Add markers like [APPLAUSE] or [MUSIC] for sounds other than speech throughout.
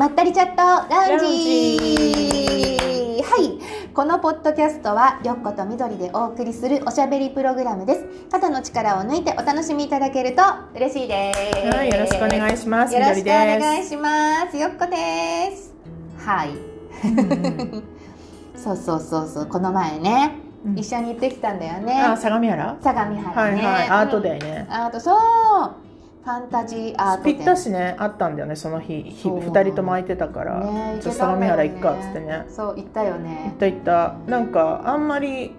まったりチャットラウンジ。はい。このポッドキャストはよっことみどりでお送りするおしゃべりプログラムです。肩の力を抜いてお楽しみいただけると嬉しいです。はい、よろしくお願いします。よろしくお願いしますよっこです。はい。うん。[LAUGHS] そうそうそうそうこの前ね、うん。一緒に行ってきたんだよね。あ、相模原？相模原ね、はいはい、アートデイ、ーね。アートそうファンタジーアートぴったしね、あったんだよね、その日、ひそう。二人とも空いてたから。ねちょっと相模原行くかっつってね。そう行ったよ行っねた行った、なんか、あんまり。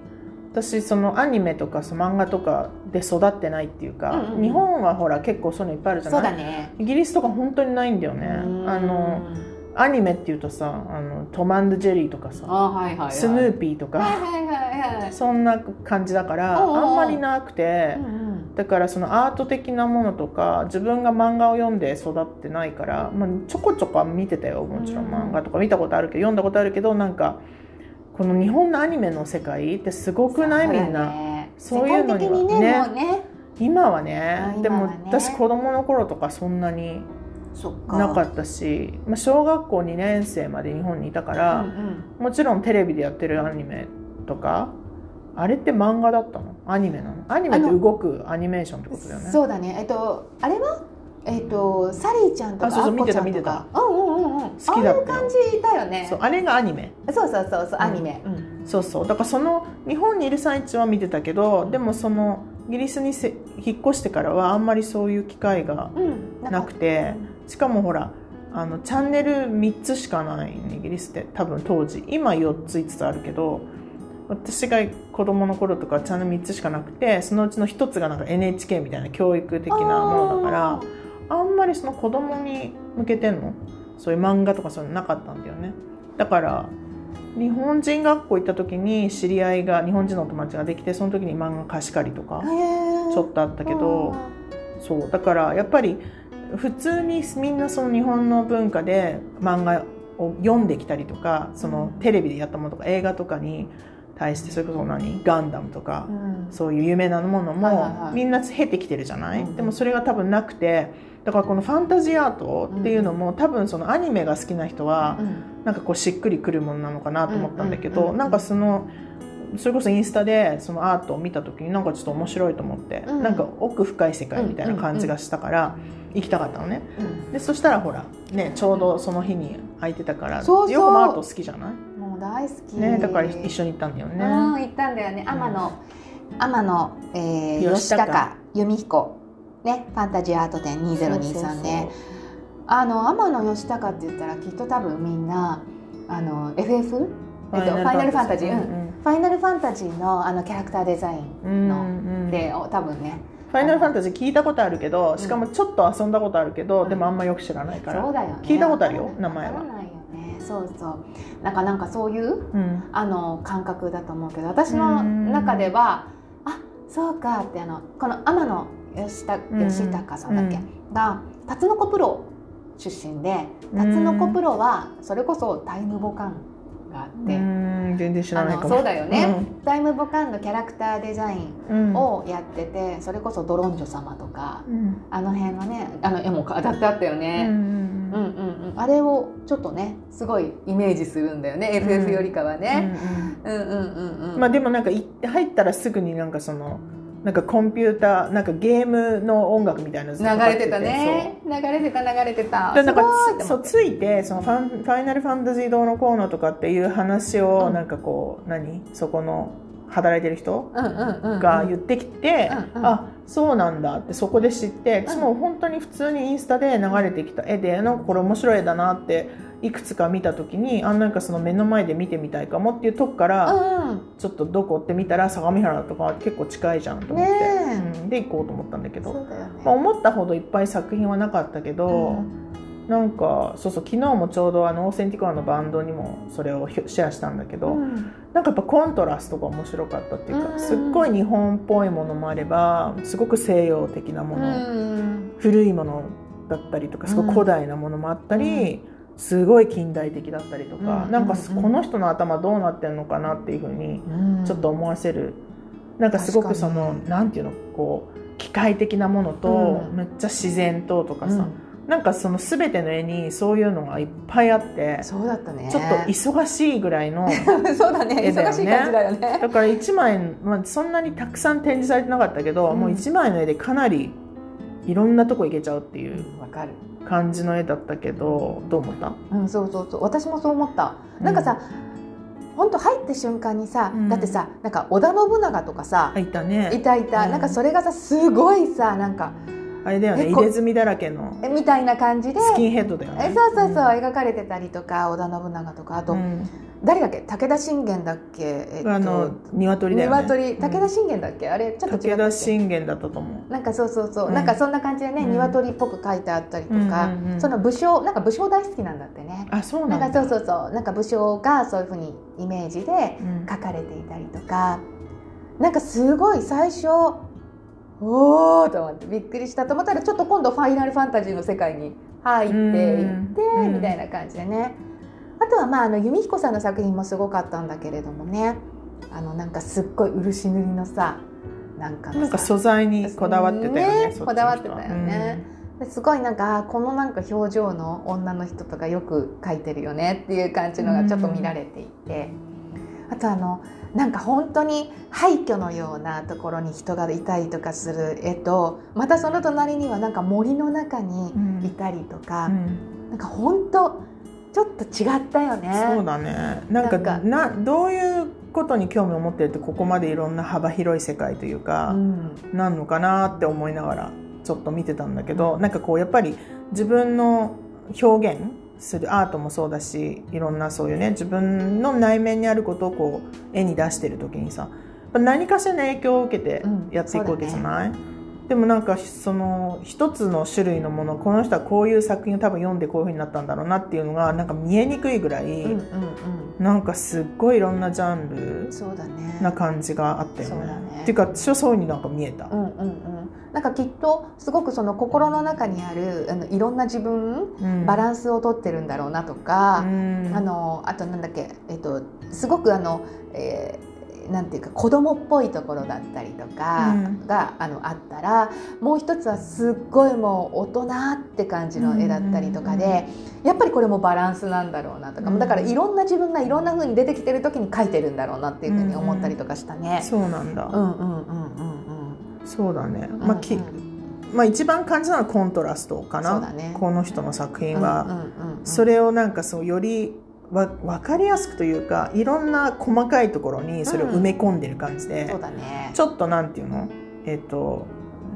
私そのアニメとかその漫画とかで育ってないっていうか、うんうん日本はほら結構そういうのいっぱいあるじゃそうないだね。イギリスとか本当にないんだよね。あのアニメっていうとさあのトムジェリーとかさあはいはい、はい、スヌーピーとか、はいはいはいはい。そんな感じだからあんまりなくて、うんうん。だからそのアート的なものとか自分が漫画を読んで育ってないから、まあ、ちょこちょこ見てたよもちろんうん漫画とか見たことあるけど読んだことあるけどなんかこの日本のアニメの世界ってすごくない？みんな。そういうのにはね。ねね。今はあね。でも私子供の頃とかそんなになかったし、まあ、小学校2年生まで日本にいたから、うんうん。もちろんテレビでやってるアニメとかあれって漫画だったの？アニメなの？アニメって動くアニメーションってことだよね。そうだね。えっとあれは？えっとサリーちゃんとかあそうそうアッコちゃん見てたうんうんうんうん。好きだったよ。あ感じだよね。そうあれがアニメ。そうそうそうそうアニメ。うん。そうそう。だからその日本にいる最中は見てたけどでもそのイギリスにせ引っ越してからはあんまりそういう機会がうん。なくてしかもほらあのチャンネル3つしかないねイギリスって多分当時。今4つ5つあるけど私が子供の頃とかチャンネル3つしかなくてそのうちの1つがなんか NHK みたいな教育的なものだからあんまりその子供に向けてのそういう漫画とかそういうのなかったんだよね。だから日本人学校行った時に知り合いが日本人のお友達ができてその時に漫画貸し借りとかちょっとあったけどそう。だからやっぱり普通にみんなその日本の文化で漫画を読んできたりとかそのテレビでやったものとか映画とかに対してそれこそ何？ガンダムとかうん。そういう有名なものもみんな経てきてるじゃない、うん。でもそれが多分なくてだからこのファンタジーアートっていうのも多分そのアニメが好きな人はうん。なんかこうしっくりくるものなのかなと思ったんだけうんうんうんうん。どなんかそのそれこそインスタでそのアートを見た時になんかちょっと面白いと思って、うん。なんか奥深い世界みたいな感じがしたから行きたかったのね。でそしたらほらねちょうどその日に空いてたからそうそう。よくもアート好きじゃない？もう大好き。ねだから一緒に行ったんだようんね行ったんだよね。天野天野えー吉吉高高由美彦ねファンタジーアート展2023そうそうそう。ねあの天野義高って言ったらきっと多分みんなあの FF? えっと、ファイナルファンタジー、うんファイナルファンタジーのあのキャラクターデザインうんのうん。で、お多分ね。ファイナルファンタジー聞いたことあるけどしかもちょっと遊んだことあるけど、うん。でもあんまよく知らないから、そうだよね。聞いたことあるよ名前は。そうそう。なんかなんかそういううん。あの感覚だと思うけど私の中ではあそうかってあのこの天野義たうん。義高さんだっけ、うがタツノコプロ出身でタツノコプロはそれこそタイムボカンがあって、うん全然知らないかも。そうだよね、タイムボカンのキャラクターデザインうん。をやっててそれこそドロンジョ様とかうん。あの辺のねあの絵も飾ってあったようんね、うんうん。うんうん、あれをちょっとねすごいイメージするんだよね、うん FF よりかはうんね。うんうんうんうん。まあでもなんかい入ったらすぐになんかそのなんかコンピューターなんかゲームの音楽みたいな流れてたね。流れてた流れてた。なんかそうついてそのファンファイナルファンタジーどうのこうのとかっていう話をうんなんかこう何？そこの働いてる人うんうんうん。が言ってきて、うんうん。あそうなんだってそこで知って私も本当に普通にインスタで流れてきた絵でなんかこれ面白い絵だなっていくつか見た時にあなんかその目の前で見てみたいかもっていうとこから、うん。ちょっとどこって見たら相模原とか結構近いじゃんと思って、ねうん、で行こうと思ったんだけそど。まあ、思ったほどいっぱい作品はなかったけど、なんかそうそう昨日もちょうどあのオーセンティコアのバンドにもそれをシェアしたんだけど、うん。なんかやっぱコントラストが面白かったっていうか、うん。すっごい日本っぽいものもあればすごく西洋的なもの、うん。古いものだったりとかすごい古代なものもあったり、すごい近代的だったりとか、うん。なんかうん。この人の頭どうなってんのかなっていうふうにうん。ちょっと思わせる、なんかすごくその確かになんていうのこう機械的なものと、うん。めっちゃ自然ととかさ、なんかその全ての絵にそういうのがいっぱいあってそうだったね。ちょっと忙しいぐらいの [LAUGHS] そうだね。忙しい感じだよね。だから1枚、まあ、そんなにたくさん展示されてなかったけど、うん。もう1枚の絵でかなりいろんなとこ行けちゃうっていう感じの絵だったけどどう思った？うんそうそうそう。私もそう思った。なんかさ、本当入った瞬間にさ、うん。だってさなんか織田信長とかさ、あいたね。いたいた、うん。なんかそれがさすごいさなんかあれだよね入れ墨だらけのえみたいな感じで。スキンヘッドだよね。えそうそうそう、ん。描かれてたりとか織田信長とかあと、うん。誰だっけ？武田信玄だっけ、えっと、あの鶏だよね。鶏。武田信玄だっけ、あれちょっと違武田信玄だったと思う。なんかそうそうそう、うん。なんかそんな感じでね、うん。鶏っぽく書いてあったりとか、うんうんうん。その武将なんか武将大好きなんだってね。あそうななんんだかそうそうそう。なんか武将がそういうふうにイメージでうん。書かれていたりとか。なんかすごい最初おおと思ってびっくりしたと思ったらちょっと今度ファイナルファンタジーの世界に入っていってうん。みたいな感じでね。あとはまああの弓彦さんの作品もすごかったんだけれどもね。あのなんかすっごい漆塗りのさなんかなんか素材にこだわってたよねそっちの人は。こだわってたよね、ですごいなんかこのなんか表情の女の人とかよく描いてるよねっていう感じのがちょっと見られていて、あとあのなんか本当に廃墟のようなところに人がいたりとかする絵とまたその隣にはなんか森の中にいたりとか、うん。なんか本当ちょっと違ったよね。そうだね。なんかなどういうことに興味を持ってるってここまでいろんな幅広い世界というか、うん。なんのかなって思いながらちょっと見てたんだけどなんかこうやっぱり自分の表現するアートもそうだしいろんなそういうね自分の内面にあることをこう絵に出してる時にさ何かしらの影響を受けてうんやっていくわけじゃない、でもなんかその一つの種類のものこの人はこういう作品を多分読んでこういう風になったんだろうなっていうのがなんか見えにくいぐらい、うんうんうんなんかすっごいいろんなジャンル。な感じがあったよね。ねっていうか私はそういうふうになんか見えた。うんうんうん。なんかきっとすごくその心の中にあるあのいろんな自分うん。バランスをとってるんだろうなとか、うん。あのあとなんだっけえっとすごくあの、えーなんていうか子供っぽいところだったりとかうん。が、あのあったらもう一つはすっごいもう大人って感じの絵だったりとかで、やっぱりこれもバランスなんだろうなとか、うん。だからいろんな自分がいろんな風に出てきてる時に描いてるんだろうなっていうふうに思ったりとかしたね。そうなんだ。うんうんうんうんうんそうだね。うんまあきまあ一番感じたのはコントラストかな。ねこの人の作品うんは、うんうんうんそれをなんかそうよりわ分かりやすくというかいろんな細かいところにそれを埋め込んでる感じで、そうだね。ちょっとなんていうの？えっ、と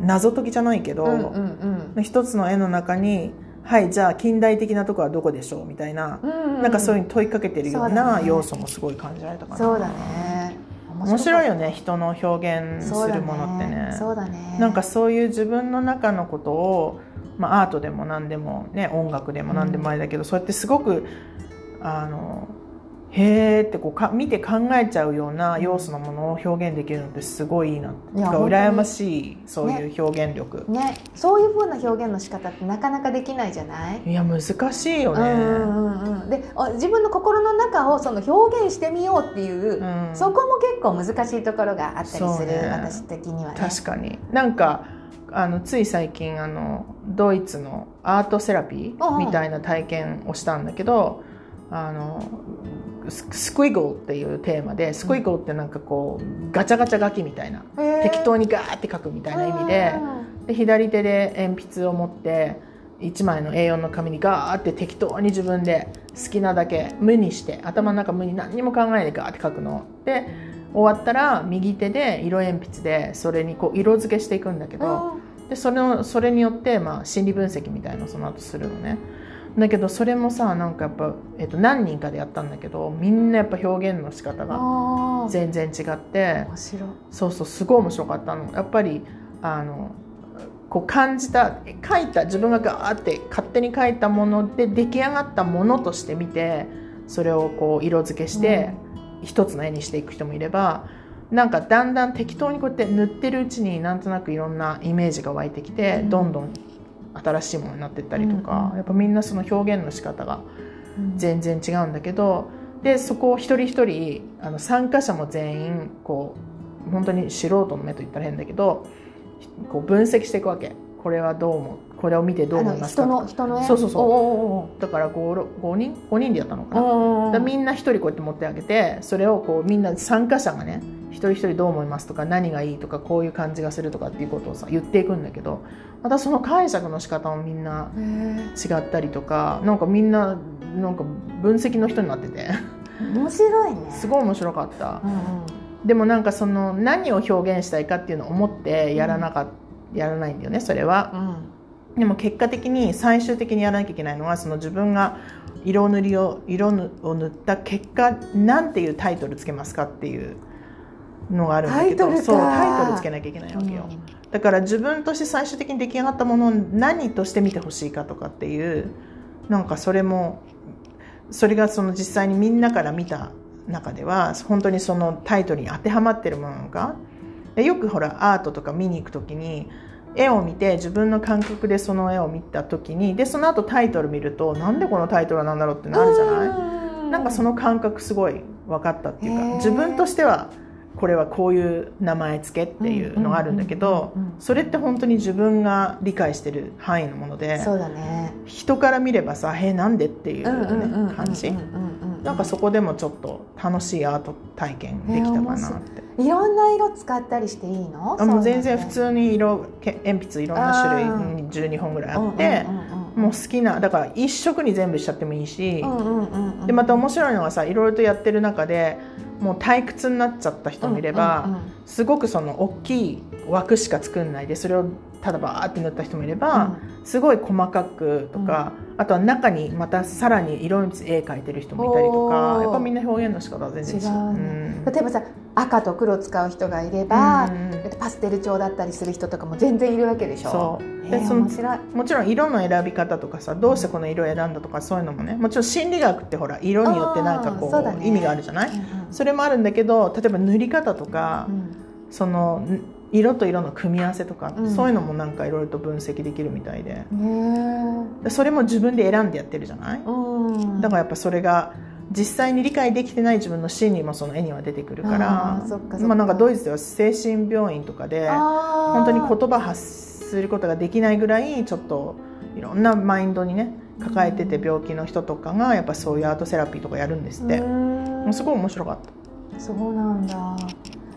謎解きじゃないけど、うんうんうん一つの絵の中にはいじゃあ近代的なところはどこでしょうみたいな、うんなんかそういううに問いかけてるような要素もすごい感じられたかな。そうだね。面白いよね。ね人の表現するものってね。そうだね。なんかそういう自分の中のことを、まあ、アートでも何でも、ね、音楽でも何でもあれだけど、そうやってすごくあのへーってこうか見て考えちゃうような要素のものを表現できるのってすごいいいなって。羨ましいそういう表現力、ね、そういう風な表現の仕方ってなかなかできないじゃない？いや難しいよね、うんうんうんうん。で、あ自分の心の中をその表現してみようっていう、うん。そこも結構難しいところがあったりする、ね。私的にはね。確かに。なんかあのつい最近あのドイツのアートセラピーみたいな体験をしたんだけど、あのススクイゴルっていうテーマでスクイゴルってなんかこうガチャガチャ書きみたいな、適当にガーって書くみたいな意味でで左手で鉛筆を持って1枚の A4 の紙にガーって適当に自分で好きなだけ無にして頭の中無に何にも考えないでガーって書くの。で終わったら右手で色鉛筆でそれにこう色付けしていくんだけど、でそれのそれによってまあ心理分析みたいのをその後するのねだけどそれもさなんかやっぱ、えっと、何人かでやったんだけどみんなやっぱ表現の仕方が全然違って面白い。そうそうすごい面白かったの。やっぱりあのこう感じた書いた自分がガーって勝手に書いたもので出来上がったものとして見てそれをこう色付けして一つの絵にしていく人もいればなんかだんだん適当にこうやって塗ってるうちになんとなくいろんなイメージが湧いてきて、うん。どんどん新しいものになっていったりとか、うんやっぱみんなその表現の仕方がうん。全然違うんだけどでそこを一人一人あの参加者も全員こう本当に素人の目と言ったら変だけどこう分析していくわけ。これはどう思う？これを見てどう思いますか？人の人の絵？そうそうそう。だから 5, 5人？5人でやったのかな、みんな一人こうやって持ってあげてそれをこうみんな参加者がね一人一人どう思いますとか何がいいとかこういう感じがするとかっていうことをさ言っていくんだけどまたその解釈の仕方もみんなへ違ったりとかなんかみんななんか分析の人になってて。え面白いね。すごい面白かった。うんうん。でもなんかその何を表現したいかっていうのを思ってやらなかっやらないんだよねそれは。うん。でも結果的に最終的にやらなきゃいけないのはその自分が色塗りを色を塗った結果なんていうタイトルつけますかっていうのがあるんだけどそうタイトルつけなきゃいけないわけよ、だから自分として最終的に出来上がったものを何として見てほしいかとかっていうなんかそれもそれがその実際にみんなから見た中では本当にそのタイトルに当てはまってるものなのかでよくほらアートとか見に行く時に絵を見て自分の感覚でその絵を見た時にでその後タイトル見るとなんでこのタイトルなんだろうってなるじゃない？いなんかその感覚すごい分かったっていうか自分としてはこれはこういう名前付けっていうのがあるんだけどそれって本当に自分が理解してる範囲のものでそうだね。人から見ればさ「えなんで?」っていうね感じ。なんかそこでもちょっと楽しいアート体験できたかなって。い。ろんな色使ったりしていいの？あもう全然普に通に色け鉛筆いろんな種類あうん12本ぐらいあってうんうんうんうんもう好きなだから一色に全部しちゃってもいいし、うんうんうんうん。でまた面白いのがさいろいろとやってる中でもう退屈になっちゃった人もいれば、うんうんうん。すごくその大きい枠しか作んないでそれをただバーって塗った人もいれば、すごい細かくとか、あとは中にまたさらに色鉛筆絵描いてる人もいたりとかやっぱみんな表現の仕方は全然違う。違うねうん。例えばさ赤と黒使う人がいれば、うん。パステル調だったりする人とかも全然いるわけでしょ。そう。でその面白い。もちろん色の選び方とかさどうしてこの色を選んだとかそういうのもねもちろん心理学ってほら色によってなんかこうだね。う意味があるじゃない？うんうん。それもあるんだけど例えば塗り方とか、うん。そのん色と色の組み合わせとか、うん。そういうのもなんかいろいろと分析できるみたいで。へえ。でそれも自分で選んでやってるじゃない、うん。だからやっぱそれが実際に理解できてない自分の心理もその絵には出てくるからなんかドイツでは精神病院とかで本本当に言葉発することができないぐらいちょっといろんなマインドにね抱えてて病気の人とかがやっぱそういうアートセラピーとかやるんですって、もうすごい面白かった。そうなんだ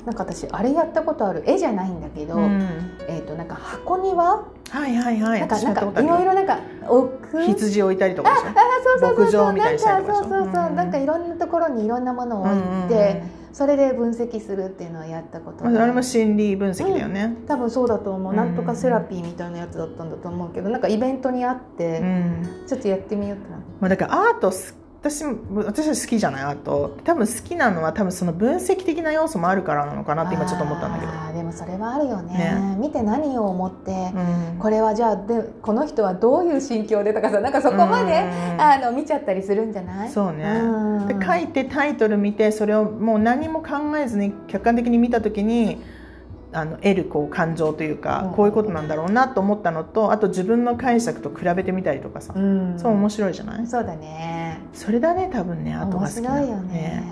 なんか私あれやったことある絵じゃないんだけど、うん。えっ、となんか箱庭？はいはいはい。なんかなんかいろいろなんか置く？羊置いたりとかでしょ？あそうそうそう牧場みたいにしたりとかなんかそうそうそう、う。ん。なんかいろんなところにいろんなものを置いて、うんうんそれで分析するっていうのをやったことうんあれもる心理分析だよね、多分そうだと思う、うん。なんとかセラピーみたいなやつだったんだと思うけどなんかイベントにあって、うん。ちょっとやってみようってな。まあ、だからアートす私も私は好きじゃないアート多分好きなのは多分その分析的な要素もあるからなのかなって今ちょっと思ったんだけど、あーでもそれはあるよね。ね。見て何を思って、うん。これはじゃあでこの人はどういう心境でとかさなんかそこまで、うん。あの見ちゃったりするんじゃない？そうね。うん。で書いてタイトル見てそれをもう何も考えずに客観的に見た時にあの得るこう感情というか、うん。こういうことなんだろうなと思ったのとあと自分の解釈と比べてみたりとかさ、うん。そう面白いじゃない？そうだね。それだね多分ねアートが面好きなの。白いよね。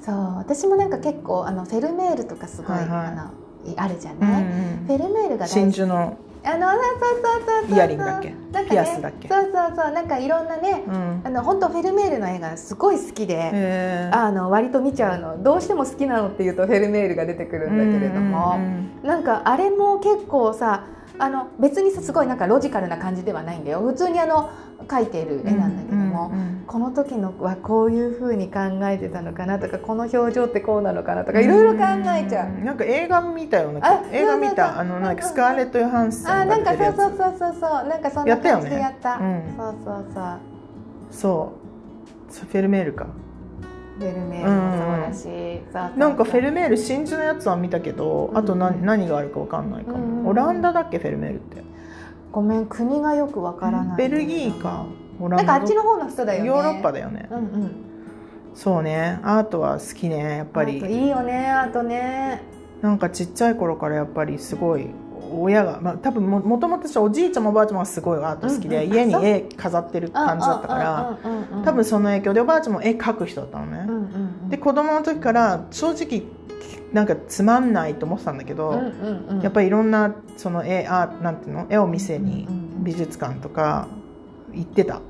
そう。私もなんか結構あのフェルメールとかすごい、はいはい。あのいあるじゃうんない、うん。フェルメールが大真珠のあのそうそうそうそうイヤリングだっけ？なんかねピアスだっけ？そうそうそう。なんかいろんなね、うん。あの本当フェルメールの絵がすごい好きで、あの割と見ちゃうのどうしても好きなのっていうとフェルメールが出てくるんだけれども、うんうんうん。なんかあれも結構さあの別にさすごいなんかロジカルな感じではないんだよ。普通にあの描いている絵なんだけども、うんうんこの時のはこういう風に考えてたのかなとかこの表情ってこうなのかなとかいろいろ考えちゃう。んなんか映画見たようなあ映画見たあのなんかスカーレット・ヨハンセンあなんかそうそうそうそうそう。なんかそんな感じでやった。ねうんそうそうそう。そう。そうフェルメールかフェルメールもそうだし、そうそうそうなんかフェルメール真珠のやつは見たけどあとうん何何があるかわかんないかも。オランダだっけフェルメールって。ごめん国がよくわからない。ベルギーかオラなんンダかあっちの方の人だよね。ヨーロッパだよね。うんうん。そうね。アートは好きねやっぱり。いいよねあとね。なんかちっちゃい頃からやっぱりすごい親が、まあ、多分ももともと私おじいちゃんもおばあちゃんもすごいアート好きで、うんうん。家に絵飾ってる感じだったからうんうんうんうん多分その影響でおばあちゃんも絵描く人だったのね、うんうんうん。で子供の時から正直なんかつまんないと思ってたんだけど、うんうんうん。やっぱりいろんなその絵あなんていうの？絵を見せにうんうんうん。美術館とか行ってた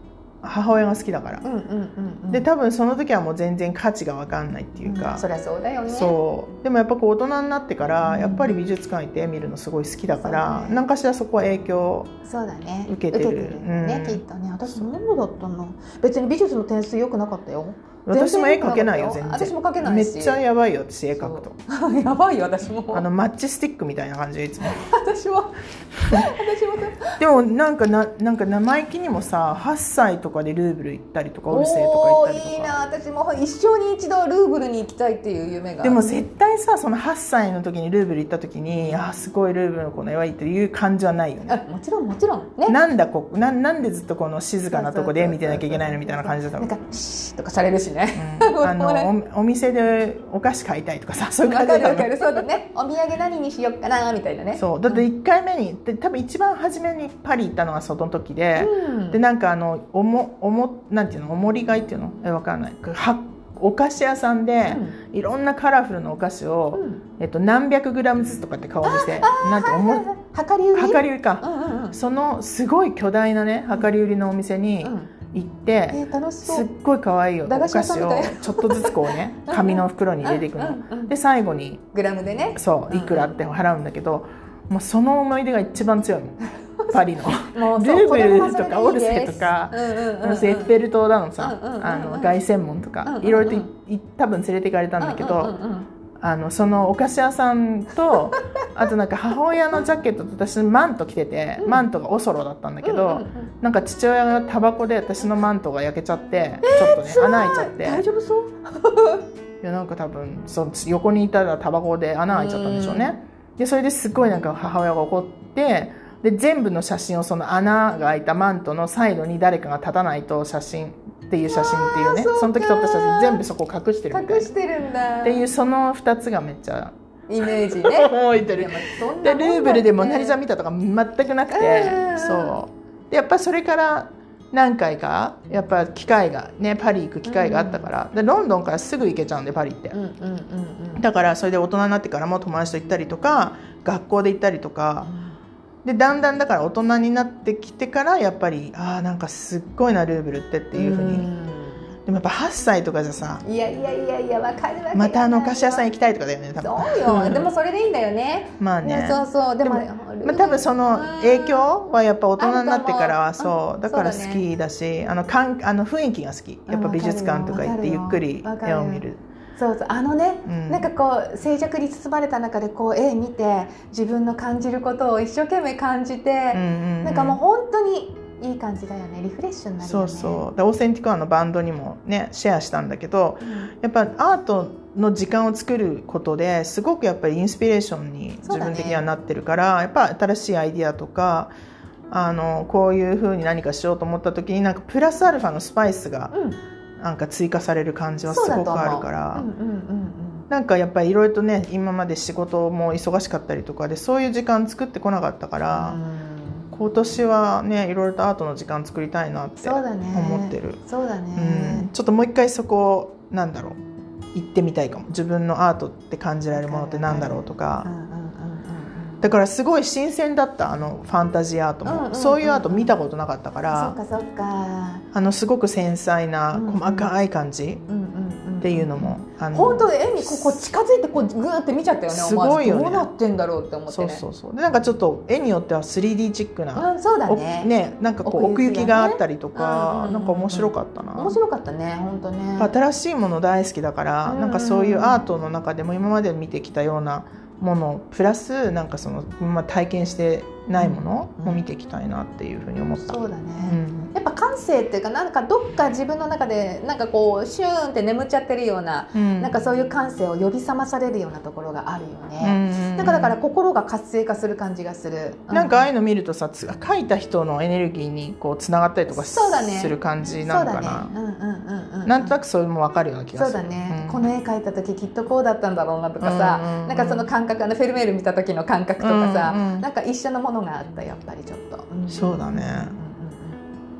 母親が好きだから、うんうんうんうん。で多分その時はもう全然価値が分かんないっていうか、そりゃそうだよね。そう。でもやっぱこう大人になってからうんやっぱり美術館行って絵見るのすごい好きだから、そうね何かしらそこは影響そうだね。受けてる。よね、うん。きっとね。私何だったの。別に美術の点数良くなかったよ私も絵描けないよ全然私も描けないしめっちゃやばいよ私絵描く。とやばいよ私も。[LAUGHS] あのマッチスティックみたいな感じでいつも。[LAUGHS] 私も。私も。でもなんかななんか生意気にもさ8歳とかでルーブル行ったりとかオルセーとか行ったりとか。いいな。私も一生に一度ルーブルに行きたいっていう夢がでも絶対さその8歳の時にルーブル行った時にあーすごいルーブルのこの絵はいいっていう感じはないよね。あもちろんもちろん。ね。なんだこななんでずっとこの静かなとこで絵見てなきゃいけないのみたいな感じだったの。なんかシーッとかされるしね、うん。あの [LAUGHS] おお店でお菓子買いたいとかさそういうわ感じだかるわかる。そうだね。お土産何にしよっかなみたいなね。そう。だって1回目にで多分一番初めにパリ行ったのがその時で、うん。でなんかあのおもおもなんていうの？おもり買いっていうの？えわかんない。はお菓子屋さんで、いろんなカラフルなお菓子を、うん。えっと、何百グラムずつとかって顔にしてなんておも量り売り？量り売りか、うんうんうん。そのすごい巨大なね量り売りのお店にうん行って、えー、楽しそすっうごい可愛いお駄菓子をちょっとずつこうね [LAUGHS] 紙の袋に入れていくの、うんうん。うんで最後にグラムでね。そういくらって払うんだけど、もうその思い出が一番強いの。[LAUGHS] パリの。ルーブルとかオルセとかエッフェル塔だのさ、あの凱旋門とか、いろいろといい多分連れて行かれたんだけど、あのそのお菓子屋さんと [LAUGHS] あとなんか母親のジャケットと私のマント着てて、うん。マントがオソロだったんだけど、うんうんうん。なんか父親がタバコで私のマントが焼けちゃって、ちょっとね穴開いちゃって。大丈夫そう？いやなんか多分その横にいたらタバコで穴開いちゃったんでしょうね、でそれですごいなんか母親が怒ってで全部の写真をその穴が開いたマントのサイドに誰かが立たないと写真っていう写真っていうねその時撮った写真全部そこ隠してるみたいな。隠してるんだ。っていうその2つがめっちゃイメージね。[LAUGHS] 覚えてる。でルーブルでモナ・リザ見たとか全くなくてうんそう。でやっぱそれから何回かやっぱ機会がねパリ行く機会があったから、でロンドンからすぐ行けちゃうんでパリって、うんうんうんうん。だからそれで大人になってからも友達と行ったりとか学校で行ったりとかでだんだんだから大人になってきてからやっぱりああなんかすっごいなルーブルってっていうふうに、でもやっぱ8歳とかじゃさいやいやいやいやわかるわけまたあのお菓子屋さん行行きたいとかだよね多分。そうよ。[LAUGHS] でもそれでいいんだよね。まあね。そうそうでもでまあ、多分その影響はやっぱ大人になってからはそうだから好きだしあのかんあの雰囲気が好き。やっぱ美術館とか行ってゆっくり絵を見るそうそうあのね、うん。なんかこう静寂に包まれた中でこう絵見て自分の感じることを一生懸命感じて、うんうんうん。なんかもう本当にいい感じだよね。リフレッシュになるよね。そうそう。でオーセンティコアのバンドにもねシェアしたんだけどうん。やっぱアートの時間を作ることですごくやっぱりインスピレーションに自分的にはなってるから、やっぱ新しいアイディアとかあのこういうふうに何かしようと思った時になんかプラスアルファのスパイスがうんなんか追加される感じはすごくあるから。なんかやっぱりいろいろとね今まで仕事も忙しかったりとかでそういう時間作ってこなかったから、うん。今年はねいろいろとアートの時間作りたいなって思ってる。そうだうん。ね、ちょっともう一回そこをなんだろう。行ってみたいかも。自分のアートって感じられるものってなんだろうとうんかうんうんうんだからすごい新鮮だったあのファンタジーアートも、うんうんうん。うんそういうアート見たことなかったかそらっかそっか。あのすごく繊細なうんうん。細かい感じうんうんうんっていうのも、あの本当絵にここ近づいてこうグーって見ちゃったよねすごいよね。どうなってんだろうって思ってそうねそうそう。でなんかちょっと絵によっては 3D チックな、うんそうだおねねなんかこう奥奥行きがあったりとうんか、うんなんか面白かったな、面白かったね本当ね。新しいもの大好きだから、うん。なんかそういうアートの中でも今まで見てきたようなものプラスなんかその、まあ、体験してないものうん。も見ていきたいなっていうふうに思った。そうだね、うん。やっぱ感性っていうかなんかどっか自分の中でなんかこうシューンって眠っちゃってるような、うん。なんかそういう感性を呼び覚まされるようなところがあるようね、んなん。かだから心が活性化する感じがする、なんかああいうのの見るとさつ描いた人のエネルギーにこうつながったりとかそうだねする感じなのかな、そうだね。うんうんうんうん。なんとなくそれも分かるような気がそうするだね、うん。この絵描いた時きっとこうだったんだろうなとかさ、うんうんうんなんかその感覚あのフェルメール見た時の感覚とかさ、うんうんなんか一緒のものがあったやっぱりちょっと、ん。そうだね。うんうん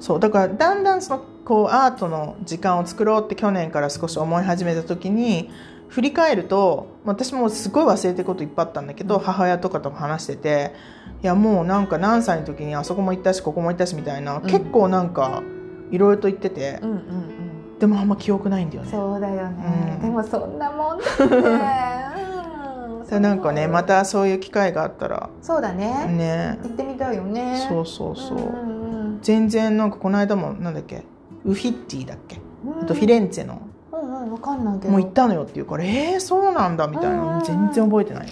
そうだからだんだんそのこうアートの時間を作ろうって去年から少し思い始めた時に振り返ると私もすごい忘れてることいっぱいあったんだけど、母親とかと話してていやもうなんか何歳の時にあそこも行ったしここも行ったしみたいな、ん。結構なんかいろいろと言ってて、うんうんうんでもあんま記憶ないんだよね。そうだよね、うん。でもそんなもんだって、[LAUGHS] うん。でなんかねまたそういう機会があったら。そうだね。ね。行ってみたいよね。そうそうそう、んうん全然なんかこの間もなんだっけ？ウフィッティだっけ？うん。あとフィレンツェの。うんうんわかんないけど。もう行ったのよって言うからえー、そうなんだみたいうんうん。うなん全然覚えてない。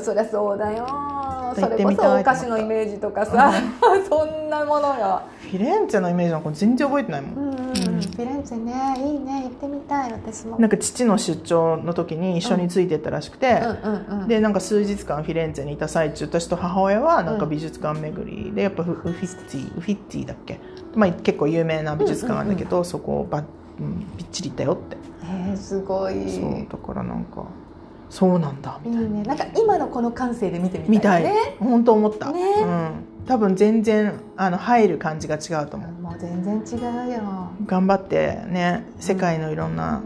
そりゃそうだよ。それこそお菓子のイメージとかさ。[LAUGHS] そんなものが。フィレンツェのイメージなんか全然覚えてないもん、うん。うんうんうんフィレンツェねいいね行ってみたい私も。なんか父の出張の時に一緒についてったらしくて、でなんか数日間フィレンツェにいた最中私と母親はなんか美術館巡りでやっぱフフィッティウフィッティだっけ、まあ、結構有名な美術館なんだけど、そこをば、うん、びっちり行ったよって、えー、すごい。そうだからなんかそうなんだいいみたいな。ね。なんか今のこの感性で見てみみたいたい。ね本当思った、ね。うん、多分全然あの入る感じが違うと思うもう全然違うよ。頑張ってね世界のいろんな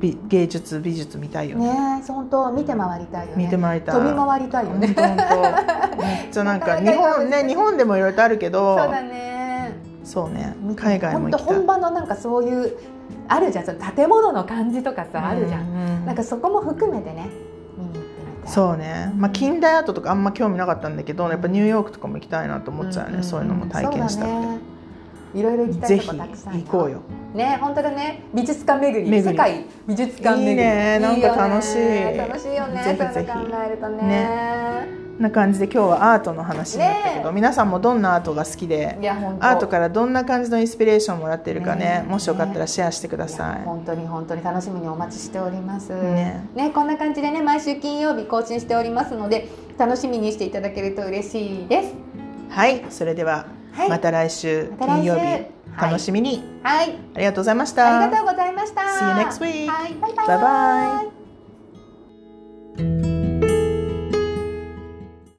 美芸術美術見たいよね。ね本当見て回りたいよね。見て回りたい。飛び回りたいよね。本当めっちゃなんか日本ね日本でもいろいろとあるけどそうだね。そうね海外も行きたい。本場のなんかそういうあるじゃん。その建物の感じとかさあるじゃん、んなんかそこも含めてね見に行ってみたい。そうね、まあ、近代アートとかあんま興味なかったんだけどやっぱニューヨークとかも行きたいなと思っちゃうね、んんんそういうのも体験したくて、いろいろ行きたいとこたくさん行こうよ。ね本当だね。美術館巡り。世界美術館巡り。いいねなんか楽しい。楽しいよね。ぜひぜひ。考えるとね。ね。な感じで今日はアートの話になったけど、ね。皆さんもどんなアートが好きでアートからどんな感じのインスピレーションをもらっているかね。ね。もしよかったらシェアしてくだい。さいや本当に本当に楽しみにお待ちしております。ね。ねこんな感じでね毎週金曜日更新しておりますので楽しみにしていただけると嬉しいです。はいそれでは、はいまた来週金曜日、はい楽しみにはい、ありがとうございましたありがとうございました。See you next week. はい、バイバイ。Bye bye.